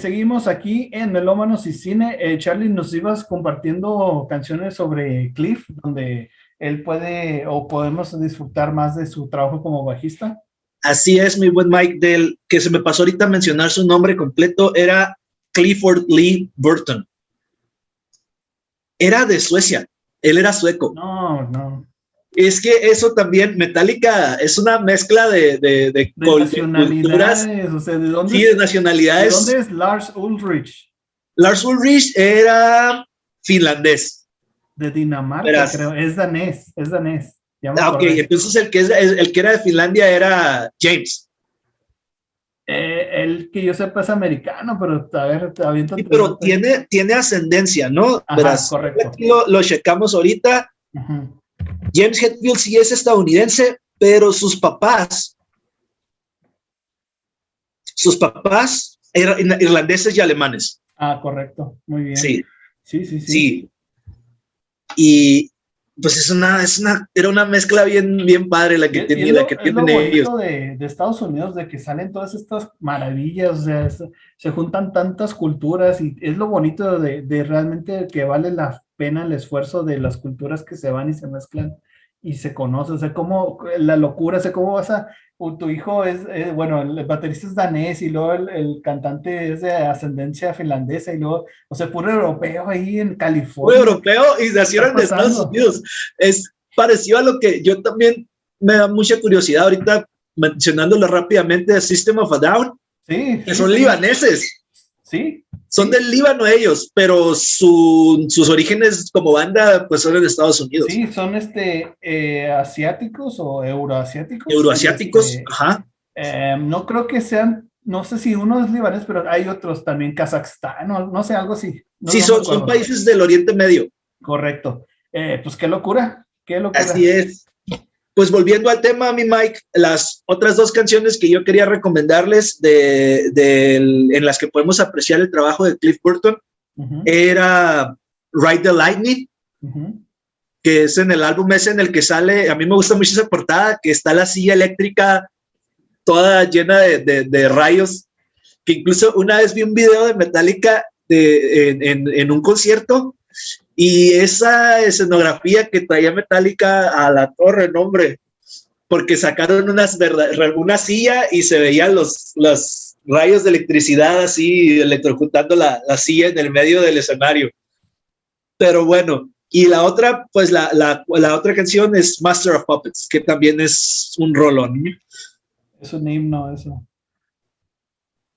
seguimos aquí en Melómanos y Cine. Eh, Charlie, nos ibas compartiendo canciones sobre Cliff, donde él puede o podemos disfrutar más de su trabajo como bajista. Así es, mi buen Mike, del que se me pasó ahorita mencionar su nombre completo, era Clifford Lee Burton. Era de Suecia, él era sueco. No, no. Es que eso también, Metallica es una mezcla de, de, de, nacionalidades, o sea, ¿de dónde sí, de nacionalidades. ¿De dónde es Lars Ulrich? Lars Ulrich era finlandés. De Dinamarca, creo, es danés, es danés. Ah, ok, entonces el que, es, el que era de Finlandia era James. Eh, el que yo sepa es americano, pero a ver, sí, pero tiene, tiene ascendencia, ¿no? Ajá, correcto. Lo, lo, checamos ahorita. James Hetfield sí es estadounidense, pero sus papás, sus papás eran irlandeses y alemanes. Ah, correcto, muy bien. Sí. Sí, sí, sí. Sí. Y pues es una, es una, era una mezcla bien, bien padre la que, tenía, la que tienen ellos. De, de, Estados Unidos, de que salen todas estas maravillas, o sea, se juntan tantas culturas y es lo bonito de, de realmente que vale la pena el esfuerzo de las culturas que se van y se mezclan y se conocen, o sea, cómo la locura, o sea, cómo vas a, tu hijo es, eh, bueno, el baterista es danés y luego el, cantante es de ascendencia finlandesa y luego, o sea, puro europeo ahí en California. Puro europeo y nacieron en Estados Unidos. Es parecido a lo que yo también me da mucha curiosidad ahorita mencionándolo rápidamente System of a Down, sí, que son libaneses. Sí, son del Líbano ellos, pero sus orígenes como banda pues son en Estados Unidos. Sí, son este eh, asiáticos o euroasiáticos. Euroasiáticos, este, ajá. Eh, no creo que sean, no sé si uno es libanés, pero hay otros también, Kazajstán, no, no sé, algo así. sí, son, son, países del Oriente Medio. Correcto. Eh, pues qué locura, qué locura. Así es pues volviendo al tema, mi Mike, las otras dos canciones que yo quería recomendarles de, en las que podemos apreciar el trabajo de Cliff Burton era Ride the Lightning, que es en el álbum ese en el que sale, a mí me gusta mucho esa portada, que está la silla eléctrica toda llena de, rayos, que incluso una vez vi un video de Metallica en, en un concierto y esa escenografía que traía Metallica a la torre, nombre, porque sacaron unas una silla y se veían los, los rayos de electricidad así electrocutando la, la, silla en el medio del escenario. Pero bueno, y la otra, pues la, la, la, otra canción es Master of Puppets, que también es un rolón. Es un himno eso.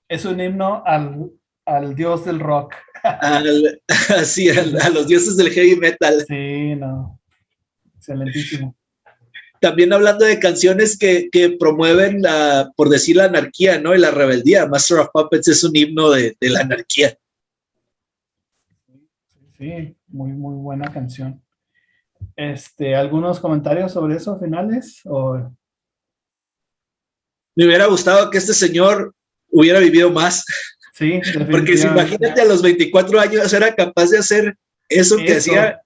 Es un himno al, al dios del rock. Al, así, a, los dioses del heavy metal. Sí, no. Excelentísimo. También hablando de canciones que, que promueven, la, por decir, la anarquía, ¿no? Y la rebeldía. Master of Puppets es un himno de, de la anarquía. Sí, muy, muy buena canción. Este, ¿Algunos comentarios sobre eso finales? O... Me hubiera gustado que este señor hubiera vivido más. Sí, porque si imagínate a los 24 años era capaz de hacer eso, que hacía.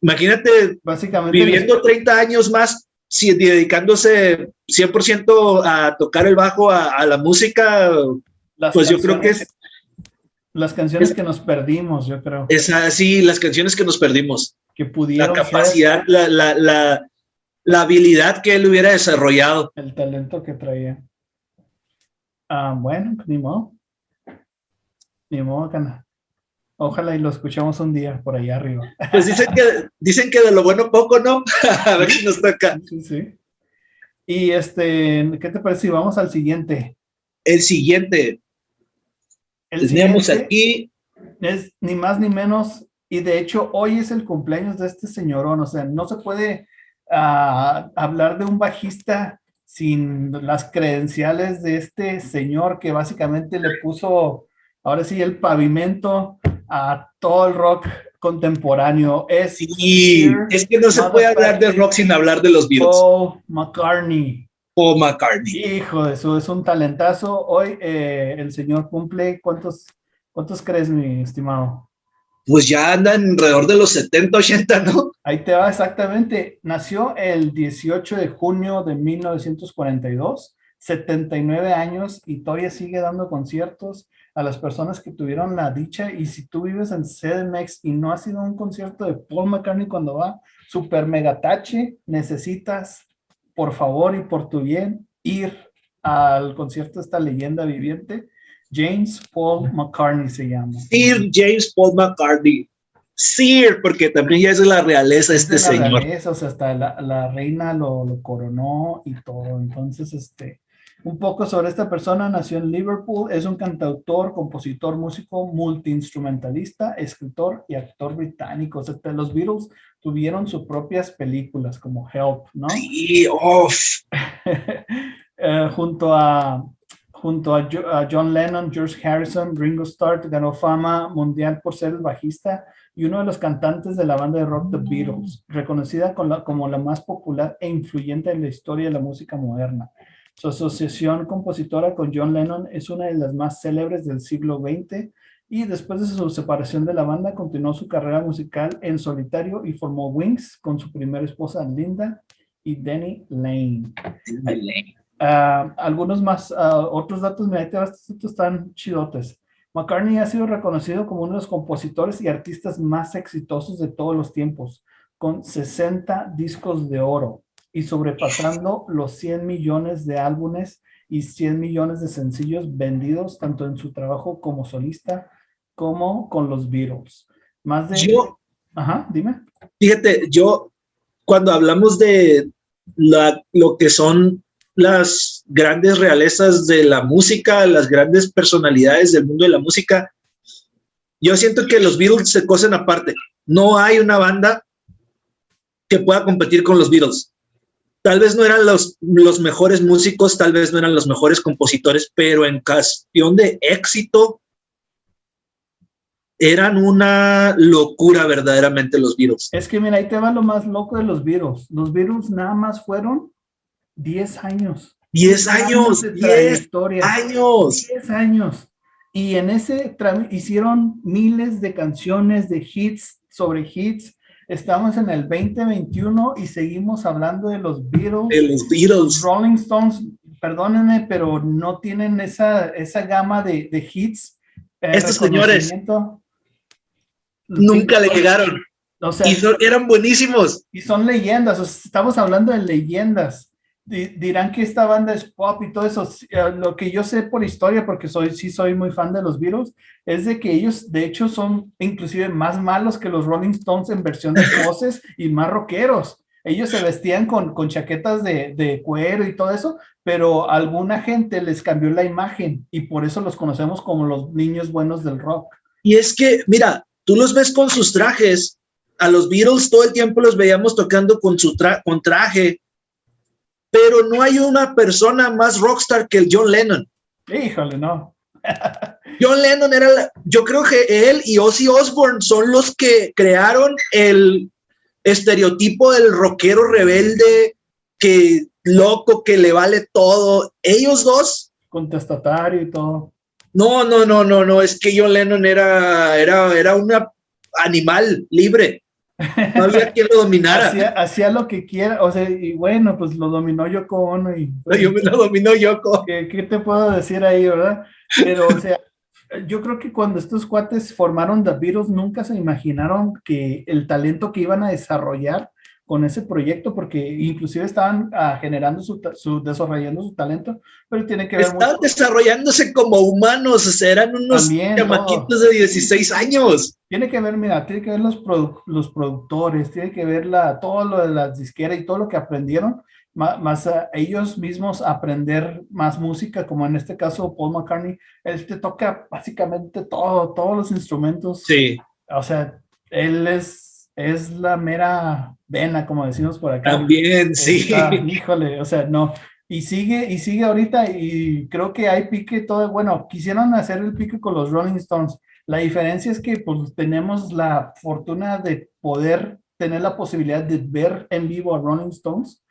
Imagínate Básicamente viviendo 30 años más, si, dedicándose 100% a tocar el bajo, a, la música, pues yo creo que es. Las canciones que nos perdimos, yo creo. Es así, las canciones que nos perdimos. Que pudieron. La capacidad, la, la, la, la habilidad que él hubiera desarrollado. El talento que traía. Ah, bueno, ni modo. Ni modo, cana. Ojalá y lo escuchamos un día por allá arriba. Pues dicen que, dicen que de lo bueno poco, ¿no? A ver si nos toca. Sí, sí. Y este, ¿qué te parece si vamos al siguiente? El siguiente. El Teníamos aquí. Es ni más ni menos, y de hecho hoy es el cumpleaños de este señorón, o sea, no se puede uh, hablar de un bajista sin las credenciales de este señor que básicamente le puso ahora sí, el pavimento a todo el rock contemporáneo. Es, sí, es que no se puede hablar de rock sin hablar de los Beatles. Paul McCartney. Paul McCartney. Hijo de eso, es un talentazo. Hoy eh, el señor cumple, ¿cuántos, ¿cuántos crees, mi estimado? Pues ya anda alrededor de los 70, 80, ¿no? Ahí te va exactamente. Nació el 18 de junio de 1942, 79 años y todavía sigue dando conciertos a las personas que tuvieron la dicha y si tú vives en CDMX y no ha sido un concierto de Paul McCartney cuando va, super mega tache, necesitas, por favor y por tu bien, ir al concierto de esta leyenda viviente. James Paul McCartney se llama. Sir James Paul McCartney. Sir, porque también ya es de la realeza este Es de la señor. realeza, o sea, hasta la, la reina lo, lo coronó y todo. Entonces, este, un poco sobre esta persona, nació en Liverpool, es un cantautor, compositor, músico, multiinstrumentalista, escritor y actor británico. O sea, los Beatles tuvieron sus propias películas como Help, ¿no? Sí, uff. Eh, junto a junto a, Jo- a John Lennon, George Harrison, Ringo Starr, ganó fama mundial por ser el bajista y uno de los cantantes de la banda de rock The Beatles, reconocida con la- como la más popular e influyente en la historia de la música moderna. Su asociación compositora con John Lennon es una de las más célebres del siglo XX y después de su separación de la banda continuó su carrera musical en solitario y formó Wings con su primera esposa Linda y Denny Lane. Ah, algunos más, ah, otros datos, mira, estos están chidotes. McCartney ha sido reconocido como uno de los compositores y artistas más exitosos de todos los tiempos, con 60 discos de oro y sobrepasando los 100 millones de álbumes y 100 millones de sencillos vendidos tanto en su trabajo como solista como con los Beatles. Más de... Yo, Ajá, dime. fíjate, yo, cuando hablamos de la, lo que son las grandes realezas de la música, las grandes personalidades del mundo de la música, yo siento que los Beatles se cosen aparte. No hay una banda que pueda competir con los Beatles. Tal vez no eran los, los mejores músicos, tal vez no eran los mejores compositores, pero en cuestión de éxito, eran una locura verdaderamente los Beatles. Es que mira, ahí te va lo más loco de los Beatles. Los Beatles nada más fueron 10 años. 10 años, de 10 trayectoria. años. 10 años. Y en ese hicieron miles de canciones, de hits sobre hits. Estamos en el 2021 y seguimos hablando de los Beatles. De los Beatles. Rolling Stones, perdónenme, pero no tienen esa, esa gama de, de hits. eh, Estos señores. Nunca le llegaron. O sea, Y son- eran buenísimos. y son leyendas, o sea, estamos hablando de leyendas. Di- dirán que esta banda es pop y todo eso. Eh, Lo que yo sé por historia, porque soy, sí soy muy fan de los Beatles, es de que ellos, de hecho, son inclusive más malos que los Rolling Stones en versión de voces y más rockeros. Ellos se vestían con, con chaquetas de, de cuero y todo eso, pero alguna gente les cambió la imagen y por eso los conocemos como los niños buenos del rock. Y es que, mira, tú los ves con sus trajes. A los Beatles todo el tiempo los veíamos tocando con su tra- con traje. Pero no hay una persona más rockstar que el John Lennon. Híjole, no. John Lennon era, la- yo creo que él y Ozzy Osbourne son los que crearon el estereotipo del rockero rebelde, que loco, que le vale todo. Ellos dos, Contestatario y todo. no, no, no, no, no, es que John Lennon era, era, era un animal libre. No había quien lo dominara. hacía, hacía lo que quiera, o sea, y bueno, pues lo dominó Yoko Ono y Yo me lo dominó Yoko. ¿qué, qué te puedo decir ahí, verdad? Pero, o sea, yo creo que cuando estos cuates formaron The Beatles, nunca se imaginaron que el talento que iban a desarrollar con ese proyecto, porque inclusive estaban ah, generando su, desarrollando su talento, pero tiene que ver Estaban mucho, desarrollándose como humanos, o sea, eran unos También, chamaquitos de 16 años. Tiene que ver, mira, tiene que ver los, produ- los productores, tiene que ver la, todo lo de las disqueras y todo lo que aprendieron, ma- más, a ellos mismos aprender más música, como en este caso Paul McCartney, él te toca básicamente todo, todos los instrumentos. Sí, O sea, él es, es la mera vena, como decimos por acá. también, sí. Está, híjole, o sea, no. Y sigue, y sigue ahorita, y creo que hay pique todo, bueno, quisieron hacer el pique con los Rolling Stones. La diferencia es que pues tenemos la fortuna de poder tener la posibilidad de ver en vivo a Rolling Stones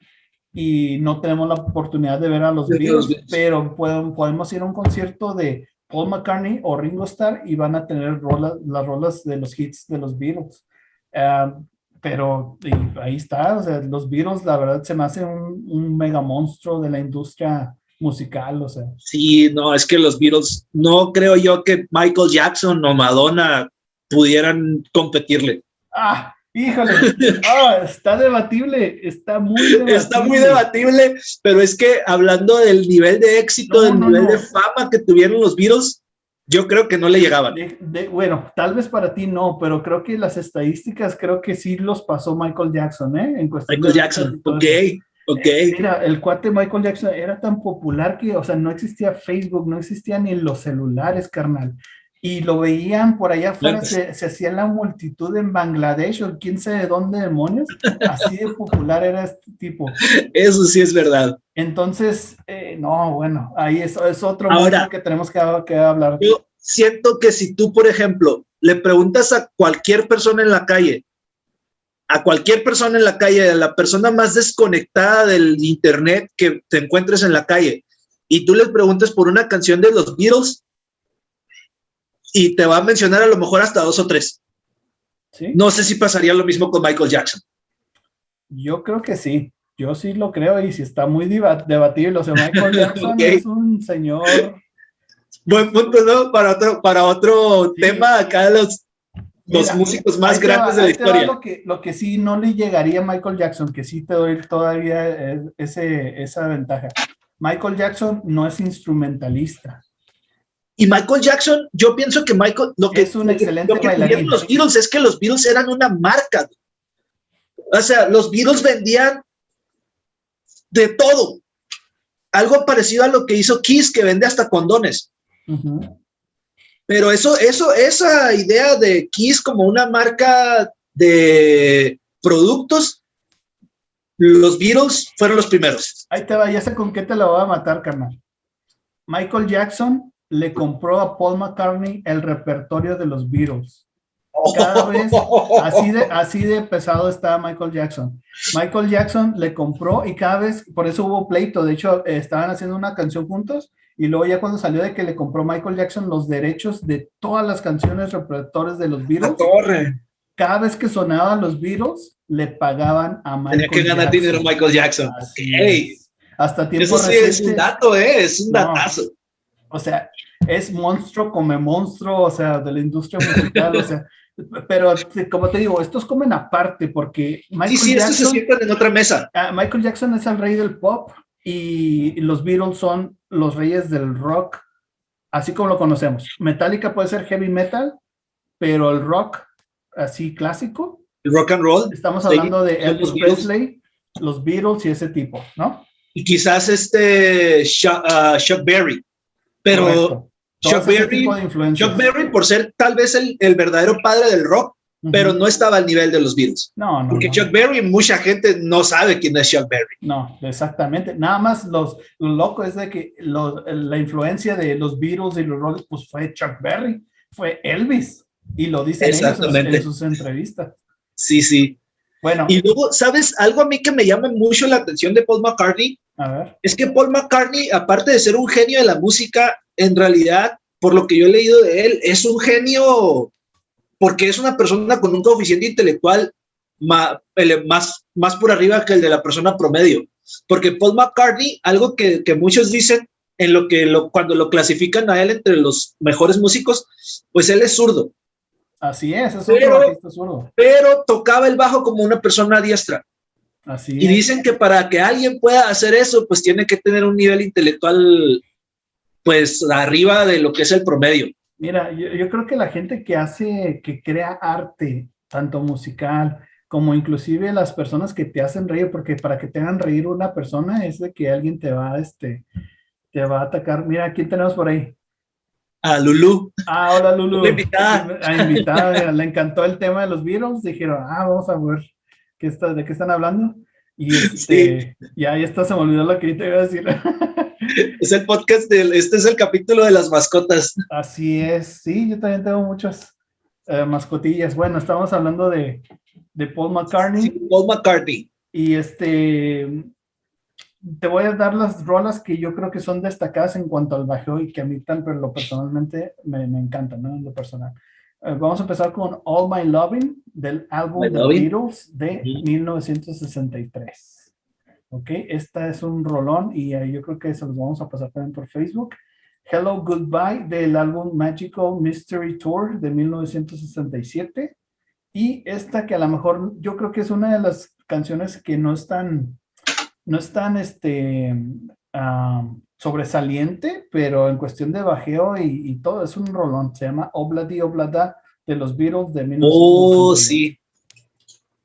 y no tenemos la oportunidad de ver a los Beatles, pero podemos, podemos ir a un concierto de Paul McCartney o Ringo Starr y van a tener rolas, las rolas de los hits de los Beatles. Ah, pero ahí está, o sea, los Beatles, la verdad, se me hace un, un mega monstruo de la industria musical, o sea. Sí, no, es que los Beatles, no creo yo que Michael Jackson o Madonna pudieran competirle. Ah, híjole, ah, está debatible, está muy debatible. Está muy debatible, pero es que hablando del nivel de éxito, del nivel de fama que tuvieron los Beatles, yo creo que no le llegaban. bueno, tal vez para ti no, pero creo que las estadísticas creo que sí los pasó Michael Jackson, ¿eh? En Michael Jackson, ok. Ok. Eh, mira, el cuate Michael Jackson era tan popular que, o sea, no existía Facebook, no existía ni los celulares, carnal. Y lo veían por allá afuera, se, se hacía la multitud en Bangladesh o quién sabe de dónde demonios. Así de popular era este tipo. Eso sí es verdad. Entonces, eh, no, bueno, ahí es, es otro Ahora, que tenemos que, que hablar. Yo siento que si tú, por ejemplo, le preguntas a cualquier persona en la calle, a cualquier persona en la calle, a la persona más desconectada del internet que te encuentres en la calle, y tú les preguntas por una canción de los Beatles, y te va a mencionar a lo mejor hasta dos o tres. No sé si pasaría lo mismo con Michael Jackson. Yo creo que sí, yo sí lo creo, y si está muy debatible, o sea, Michael Jackson es un señor. Buen punto, ¿no? Para otro, para otro tema, acá los los músicos más grandes de la historia. Lo que, lo que sí no le llegaría a Michael Jackson, que sí te doy todavía ese, esa ventaja. Michael Jackson no es instrumentalista. Y Michael Jackson, yo pienso que Michael, lo que es un excelente lo que los Beatles es que los Beatles eran una marca. O sea, los Beatles vendían de todo. Algo parecido a lo que hizo Kiss, que vende hasta condones. Pero eso, eso, esa idea de Kiss como una marca de productos, los Beatles fueron los primeros. Ahí te va, ya sé con qué te la voy a matar, carnal. Michael Jackson le compró a Paul McCartney el repertorio de los Beatles. Cada vez así de, así de pesado está Michael Jackson. Michael Jackson le compró y cada vez, por eso hubo pleito. De hecho, estaban haciendo una canción juntos y luego ya cuando salió de que le compró Michael Jackson los derechos de todas las canciones repertorios de los Beatles. Cada vez que sonaban los Beatles, le pagaban a Michael Tenía que ganar dinero Michael Jackson. Hasta tiempo Eso sí es un dato, ¿eh? Es un datazo. O sea, es monstruo come monstruo, o sea, de la industria musical, o sea, pero como te digo, estos comen aparte porque Michael sí, sí, Jackson, se sientan en otra mesa. Ah, Michael Jackson es el rey del pop y los Beatles son los reyes del rock, así como lo conocemos. Metallica puede ser heavy metal, pero el rock así clásico. El rock and roll. Estamos hablando de Elvis Presley, los Beatles y ese tipo, ¿no? Y quizás este Chuck, uh, Berry, pero Chuck Berry, Chuck Berry, por ser tal vez el, el verdadero padre del rock, pero no estaba al nivel de los Beatles. No, no. Porque Chuck Berry, mucha gente no sabe quién es Chuck Berry. No, exactamente. Nada más los, lo loco es de que la influencia de los Beatles y los Rolls, pues fue Chuck Berry, fue Elvis. Y lo dicen ellos en sus entrevistas. Sí, sí. Bueno. Y luego, ¿sabes? Algo a mí que me llama mucho la atención de Paul McCartney. A ver. Es que Paul McCartney, aparte de ser un genio de la música, en realidad, por lo que yo he leído de él, es un genio porque es una persona con un coeficiente intelectual más, más, más por arriba que el de la persona promedio. Porque Paul McCartney, algo que, que muchos dicen en lo que lo, cuando lo clasifican a él entre los mejores músicos, pues él es zurdo. Así es, es pero, zurdo. Pero tocaba el bajo como una persona diestra. Así y dicen que para que alguien pueda hacer eso, pues tiene que tener un nivel intelectual, pues arriba de lo que es el promedio. Mira, yo, creo que la gente que hace, que crea arte, tanto musical como inclusive las personas que te hacen reír, porque para que te hagan reír una persona es de que alguien te va, este, te va a atacar. Mira, ¿quién tenemos por ahí? A Lulu. Ah, hola Lulu. La invitada. A invitada, le encantó el tema de los Beatles. Dijeron, ah, vamos a ver qué está, de qué están hablando. Y este, ya, ahí está, se me olvidó lo que te iba a decir. Es el podcast del, este es el capítulo de las mascotas. Así es, sí, yo también tengo muchas eh, mascotillas. Bueno, estamos hablando de, de Paul McCartney. Sí, Paul McCartney. Y este, te voy a dar las rolas que yo creo que son destacadas en cuanto al bajo y que a mí tan, pero lo personalmente me, me encantan, ¿no? En lo personal. Eh, vamos a empezar con All My Loving del álbum The Beatles de 1963. ¿Ok? Esta es un rolón y yo creo que se los vamos a pasar también por Facebook. Hello Goodbye del álbum Magical Mystery Tour de 1967. Y esta que a lo mejor yo creo que es una de las canciones que no están, no están este, ah, sobresaliente, pero en cuestión de bajeo y, todo, es un rolón. Se llama Obladi Oblada de los Beatles de 1967. Oh, sí.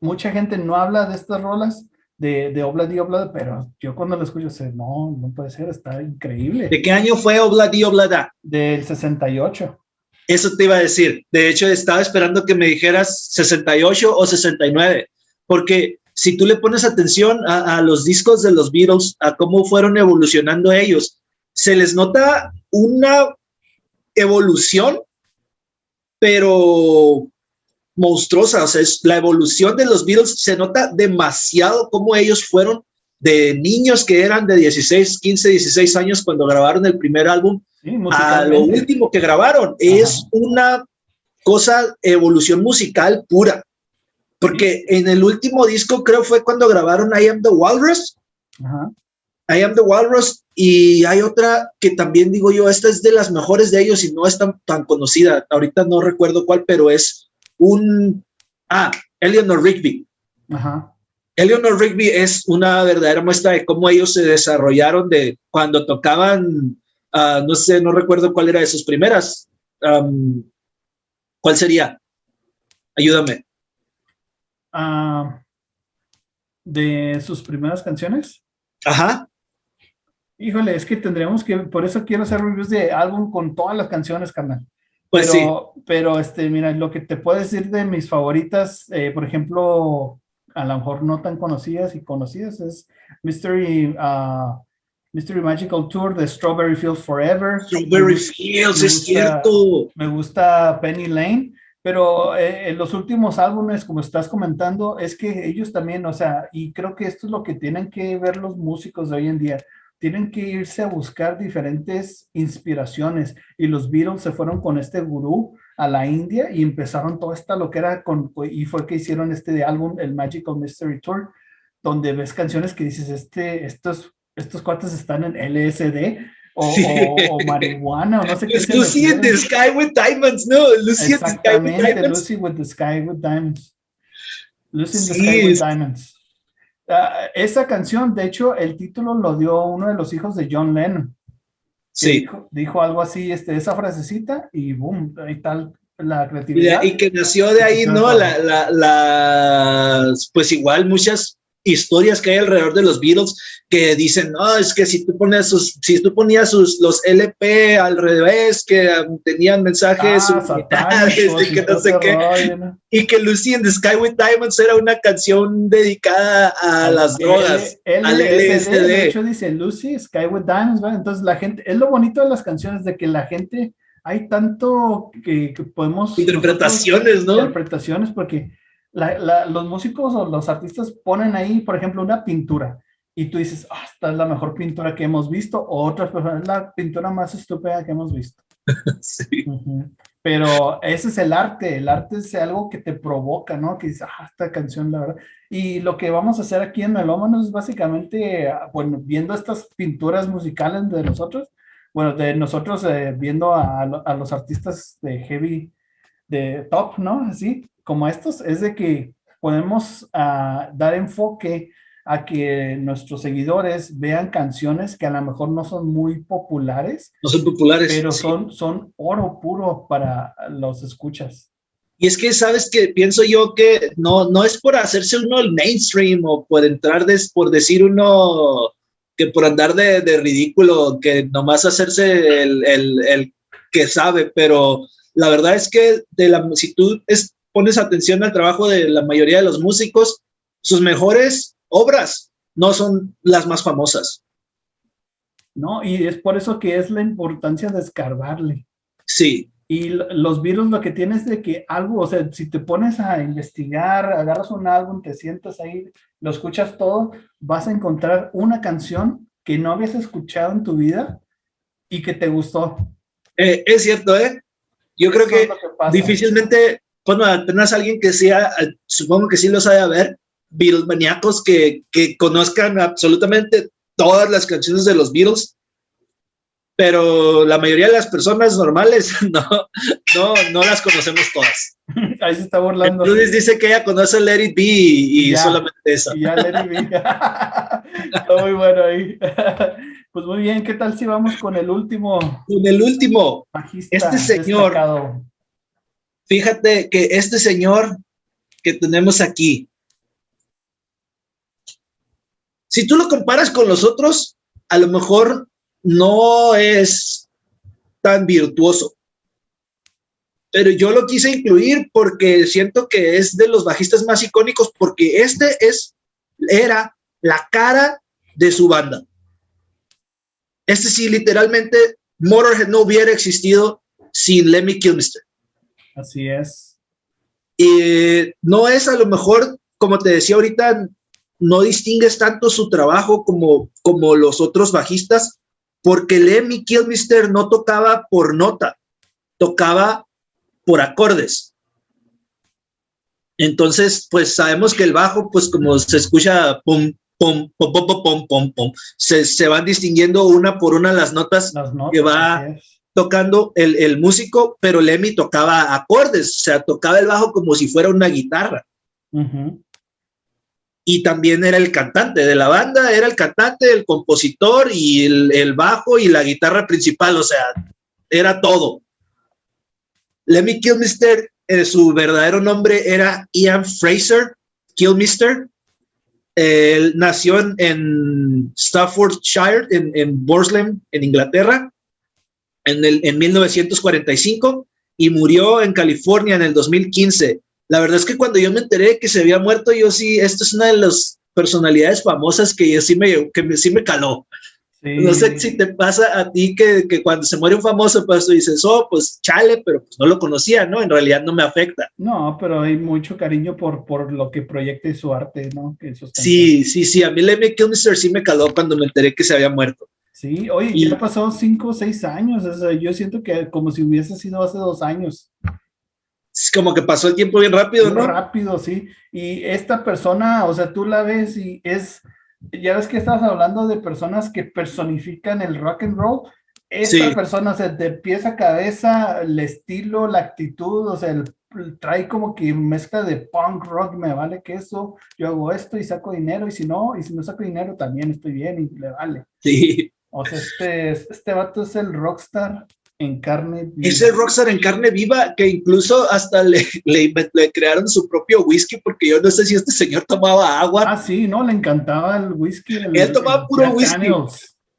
Mucha gente no habla de estas rolas, de, de Obladi Oblada, pero yo cuando lo escucho sé, no, no puede ser, está increíble. ¿De qué año fue Obladi Oblada? Del 68. Eso te iba a decir. De hecho, estaba esperando que me dijeras 68 o 69, porque si tú le pones atención a, a, los discos de los Beatles, a cómo fueron evolucionando ellos, se les nota una evolución, pero monstruosa, o sea, es, la evolución de los Beatles se nota demasiado cómo ellos fueron de niños que eran de 16, 15, 16 años cuando grabaron el primer álbum a lo último que grabaron. Es una cosa, evolución musical pura. Porque en el último disco creo fue cuando grabaron I Am the Walrus. I Am the Walrus y hay otra que también digo yo, esta es de las mejores de ellos y no es tan, tan conocida. Ahorita no recuerdo cuál, pero es un... Ah, Eleanor Rigby. Ajá. Eleanor Rigby es una verdadera muestra de cómo ellos se desarrollaron de cuando tocaban, uh, no sé, no recuerdo cuál era de sus primeras. Um, ¿Cuál sería? Ayúdame. Uh, de sus primeras canciones. Ajá. Híjole, es que tendríamos que, por eso quiero hacer reviews de álbum con todas las canciones, carnal. Pues pero, sí. Pero, este, mira, lo que te puedo decir de mis favoritas, eh, por ejemplo, a lo mejor no tan conocidas y conocidas, es Mystery, uh, Mystery Magical Tour de Strawberry Fields Forever. Strawberry Fields, es cierto. Me gusta Penny Lane, pero eh, en los últimos álbumes, como estás comentando, es que ellos también, o sea, y creo que esto es lo que tienen que ver los músicos de hoy en día tienen que irse a buscar diferentes inspiraciones y los Beatles se fueron con este gurú a la India y empezaron toda esta lo que era con, y fue que hicieron este álbum, el Magical Mystery Tour, donde ves canciones que dices, este, estos, estos cuates están en LSD o, sí. o, o marihuana o no sé qué. Es Lucy in the Sky with Diamonds, no, Lucy in the Sky with Diamonds. Lucy with the Sky with Diamonds. Lucy in the sí, Sky with Diamonds. Uh, esa canción, de hecho, el título lo dio uno de los hijos de John Lennon. Sí. Dijo, dijo, algo así, este, esa frasecita, y boom, ahí tal la creatividad. Y, y que nació de ahí, ¿no? La, la, la, pues igual muchas historias que hay alrededor de los Beatles que dicen, no, es que si tú pones sus, si tú ponías sus, los LP al revés, que um, tenían mensajes ah, y que no sé qué, rollo, ¿no? y que Lucy in the Sky with Diamonds era una canción dedicada a al las drogas, al LSD. De hecho dice Lucy, Sky with Diamonds, ¿verdad? Entonces la gente, es lo bonito de las canciones, de que la gente, hay tanto que, que podemos... Interpretaciones, ¿no? Interpretaciones, porque la, la, los músicos o los artistas ponen ahí, por ejemplo, una pintura y tú dices, ah, esta es la mejor pintura que hemos visto, o otras personas, es la pintura más estúpida que hemos visto. sí. Uh -huh. Pero ese es el arte, el arte es algo que te provoca, ¿no? Que dices, ah, esta canción, la verdad. Y lo que vamos a hacer aquí en Melómanos es básicamente, bueno, viendo estas pinturas musicales de nosotros, bueno, de nosotros eh, viendo a, a los artistas de heavy, de top, ¿no? Así, como estos, es de que podemos uh, dar enfoque a que nuestros seguidores vean canciones que a lo mejor no son muy populares. No son populares. Pero sí. son, son oro puro para los escuchas. Y es que sabes que pienso yo que no, no es por hacerse uno el mainstream o por entrar, des, por decir uno que por andar de, de ridículo, que nomás hacerse el, el, el, que sabe, pero la verdad es que de la, si tú es, pones atención al trabajo de la mayoría de los músicos, sus mejores obras no son las más famosas. No, y es por eso que es la importancia de escarbarle. Sí. Y los virus lo que tienes de que algo, o sea, si te pones a investigar, agarras un álbum, te sientas ahí, lo escuchas todo, vas a encontrar una canción que no habías escuchado en tu vida y que te gustó. Eh, es cierto, ¿eh? Yo creo que, que difícilmente cuando tengas a alguien que sea, supongo que sí lo sabe ver, Beatles maníacos que, que conozcan absolutamente todas las canciones de los Beatles, pero la mayoría de las personas normales no, no, no las conocemos todas. Ahí se está burlando. Luis dice que ella conoce Let It Be y, solamente esa. ya, Let It Be. está muy bueno ahí. Pues muy bien, ¿qué tal si vamos con el último? Con el último. Este señor. Fíjate que este señor que tenemos aquí, si tú lo comparas con los otros, a lo mejor no es tan virtuoso. Pero yo lo quise incluir porque siento que es de los bajistas más icónicos, porque este es, era la cara de su banda. Este sí, literalmente, Motorhead no hubiera existido sin Lemmy Kilmister. Así es. Y no es a lo mejor, como te decía ahorita, no distingues tanto su trabajo como, como los otros bajistas, porque Lemmy Kilmister no tocaba por nota, tocaba por acordes. Entonces, pues sabemos que el bajo, pues como se escucha pum, pum, pum, pum, pum, pum, pum, se, se van distinguiendo una por una las notas, que va tocando el, el, músico, pero Lemmy tocaba acordes, o sea, tocaba el bajo como si fuera una guitarra y también era el cantante de la banda, era el cantante, el compositor y el, bajo y la guitarra principal, o sea, era todo. Lemmy Kilmister, eh, su verdadero nombre era Ian Fraser Kilmister. Él nació en, Staffordshire, en, en Borslem, en Inglaterra, en, el, en 1945 y murió en California en el 2015. La verdad es que cuando yo me enteré que se había muerto, yo sí, esto es una de las personalidades famosas que sí me, que sí me caló. No sé si te pasa a ti que, que, cuando se muere un famoso, pues tú dices, oh, pues chale, pero pues no lo conocía, ¿no? En realidad no me afecta. No, pero hay mucho cariño por, por lo que proyecta su arte, ¿no? sí, sí, sí. A mí Lemmy Kilmister sí me caló cuando me enteré que se había muerto. Sí, oye, y, ya pasó cinco o seis años. O sea, yo siento que como si hubiese sido hace dos años como que pasó el tiempo bien rápido, ¿no? Rápido, sí. Y esta persona, o sea, tú la ves y es, ya ves que estás hablando de personas que personifican el rock and roll. Esta persona, o sea, de pieza a cabeza, el estilo, la actitud, o sea, trae como que mezcla de punk rock, me vale que eso, yo hago esto y saco dinero, y si no, y si no saco dinero también estoy bien y le vale. Sí. O sea, este, este vato es el rockstar en carne viva. Es el rockstar en carne viva que incluso hasta le, le, crearon su propio whisky porque yo no sé si este señor tomaba agua. Ah, sí, no, le encantaba el whisky. Él tomaba puro whisky.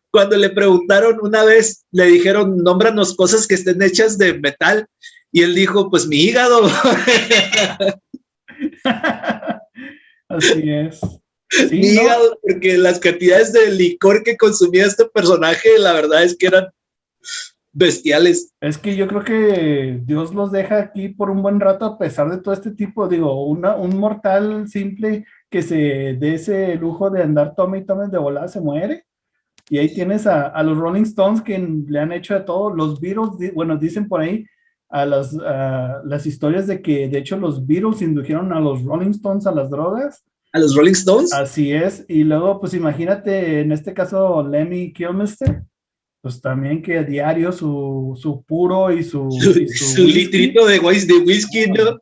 Cuando le preguntaron una vez, le dijeron, nómbranos cosas que estén hechas de metal. Y él dijo, pues mi hígado. Así es. mi hígado, porque las cantidades de licor que consumía este personaje, la verdad es que eran bestiales. Es que yo creo que Dios los deja aquí por un buen rato a pesar de todo este tipo, digo, una, un mortal simple que se dé ese lujo de andar tome y tome de volada se muere. Y ahí tienes a, los Rolling Stones que le han hecho de todo. Los Beatles, bueno, dicen por ahí a las, las historias de que de hecho los Beatles indujeron a los Rolling Stones a las drogas. A los Rolling Stones. Así es. Y luego, pues imagínate, en este caso, Lemmy Kilmister pues también que a diario su, su puro y su... Su, litrito de, de whisky, ¿no?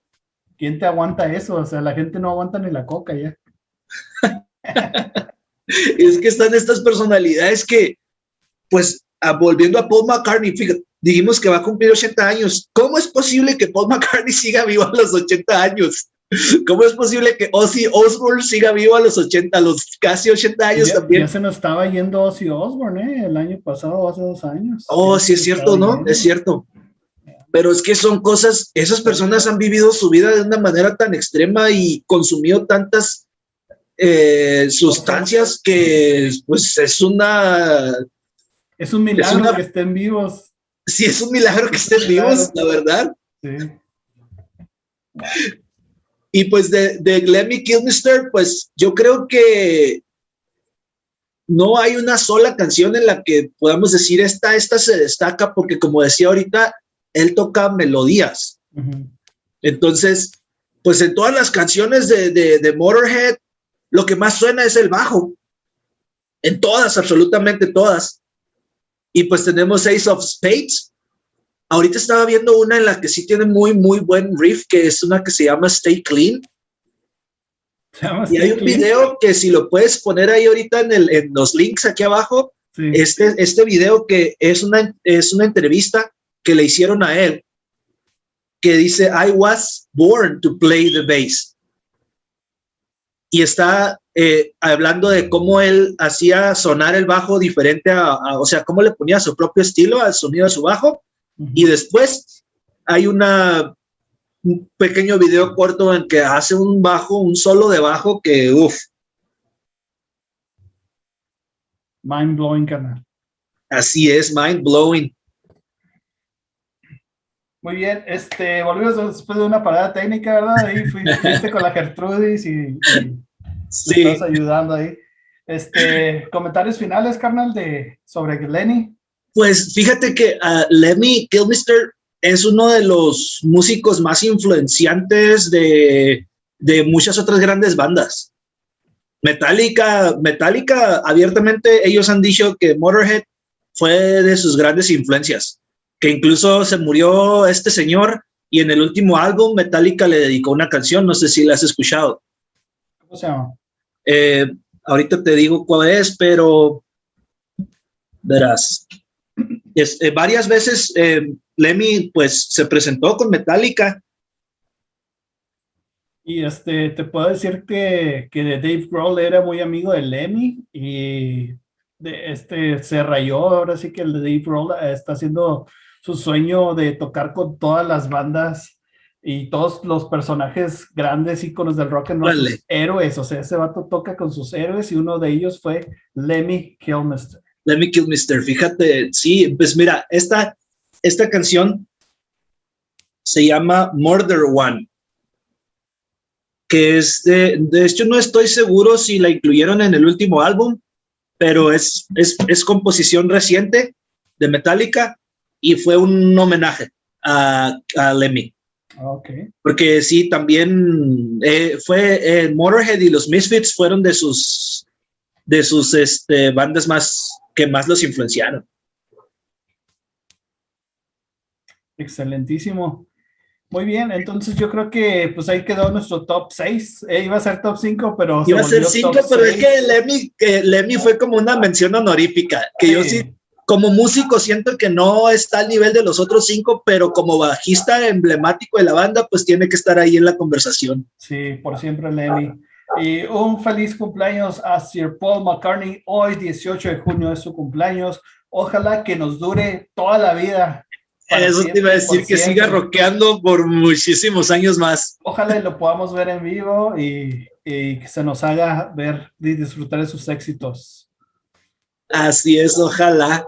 ¿Quién te aguanta eso? O sea, la gente no aguanta ni la coca ya. es que están estas personalidades que, pues, volviendo a Paul McCartney, fíjate, dijimos que va a cumplir 80 años. ¿Cómo es posible que Paul McCartney siga vivo a los 80 años? ¿Cómo es posible que Ozzy Osbourne siga vivo a los 80, a los casi 80 años también? Ya se nos estaba yendo Ozzy Osbourne, ¿eh? El año pasado, hace dos años. Oh, sí, es cierto, ¿no? Es cierto. Pero es que son cosas, esas personas han vivido su vida de una manera tan extrema y consumido tantas eh, sustancias que, pues, es una... Es un milagro que estén vivos. Sí, es un milagro que estén vivos, la verdad. Sí. Y pues de, de Lemmy Kilmister, pues yo creo que no hay una sola canción en la que podamos decir esta, esta se destaca, porque como decía ahorita, él toca melodías. Entonces, pues en todas las canciones de, de, Motorhead, lo que más suena es el bajo. En todas, absolutamente todas. Y pues tenemos Ace of Spades. Ahorita estaba viendo una en la que sí tiene muy, muy buen riff, que es una que se llama Stay Clean. y hay un video que si lo puedes poner ahí ahorita en, el, en los links aquí abajo, este, este video que es una, es una entrevista que le hicieron a él, que dice, I was born to play the bass. Y está eh, hablando de cómo él hacía sonar el bajo diferente a, o sea, cómo le ponía su propio estilo al sonido de su bajo. Y después hay una, un pequeño video corto en que hace un bajo, un solo de bajo que, uff. Mind blowing, canal. Así es, mind blowing. Muy bien, este, volvimos después de una parada técnica, ¿verdad? Ahí fuiste con la Gertrudis y, sí. estás ayudando ahí. Este, comentarios finales, carnal, de sobre Lenny. Pues fíjate que uh, Lemmy Kilmister es uno de los músicos más influenciantes de, de muchas otras grandes bandas. Metallica, Metallica, abiertamente ellos han dicho que Motorhead fue de sus grandes influencias que incluso se murió este señor y en el último álbum Metallica le dedicó una canción, no sé si la has escuchado. ¿Cómo se llama? Eh, ahorita te digo cuál es, pero verás. Eh, varias veces eh, Lemmy pues se presentó con Metallica. Y este, te puedo decir que, que Dave Grohl era muy amigo de Lemmy y de, este, se rayó, ahora sí que el de Dave Grohl está haciendo su sueño de tocar con todas las bandas y todos los personajes grandes íconos del rock and roll, héroes, o sea, ese vato toca con sus héroes y uno de ellos fue Lemmy Kilmister. Lemmy Kilmister, fíjate, sí, pues mira, esta, esta canción se llama Murder One, que es de, de hecho no estoy seguro si la incluyeron en el último álbum, pero es, es, es composición reciente de Metallica y fue un homenaje a, a Lemmy. Okay. Porque sí, también eh, fue eh, Motorhead y los Misfits fueron de sus de sus este, bandas más que más los influenciaron. Excelentísimo. Muy bien, entonces yo creo que pues ahí quedó nuestro top 6. Eh, iba a ser top 5, pero... Iba a ser 5, pero es que Lemmy, que Lemmy fue como una mención honorífica, que yo sí como músico siento que no está al nivel de los otros cinco, pero como bajista emblemático de la banda, pues tiene que estar ahí en la conversación. Sí, por siempre, Lenny. Y un feliz cumpleaños a Sir Paul McCartney. Hoy, 18 de junio, es su cumpleaños. Ojalá que nos dure toda la vida. Eso te iba a decir, que siga rockeando por muchísimos años más. Ojalá lo podamos ver en vivo y, y que se nos haga ver y disfrutar de sus éxitos. Así es, ojalá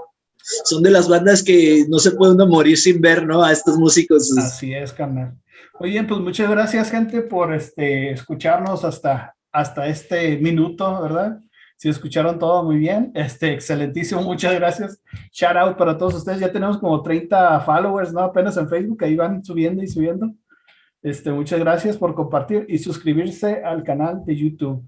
son de las bandas que no se puede uno morir sin ver, ¿no? A estos músicos. Así es, carnal. Bien, pues muchas gracias, gente, por este, escucharnos hasta, hasta este minuto, ¿verdad? Si escucharon todo muy bien, este, excelentísimo, muchas gracias. Shout out para todos ustedes. Ya tenemos como 30 followers, ¿no? Apenas en Facebook, ahí van subiendo y subiendo. Este, muchas gracias por compartir y suscribirse al canal de YouTube.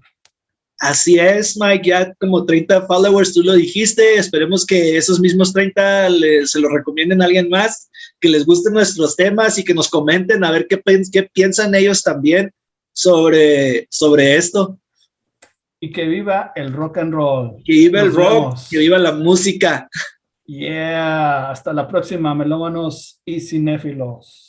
Así es, Mike, ya como 30 followers, tú lo dijiste, esperemos que esos mismos 30 se lo recomienden a alguien más, que les gusten nuestros temas y que nos comenten a ver qué, qué piensan ellos también sobre, sobre esto. Y que viva el rock and roll. Que viva el rock, que viva la música. Yeah, hasta la próxima, melómanos y cinéfilos.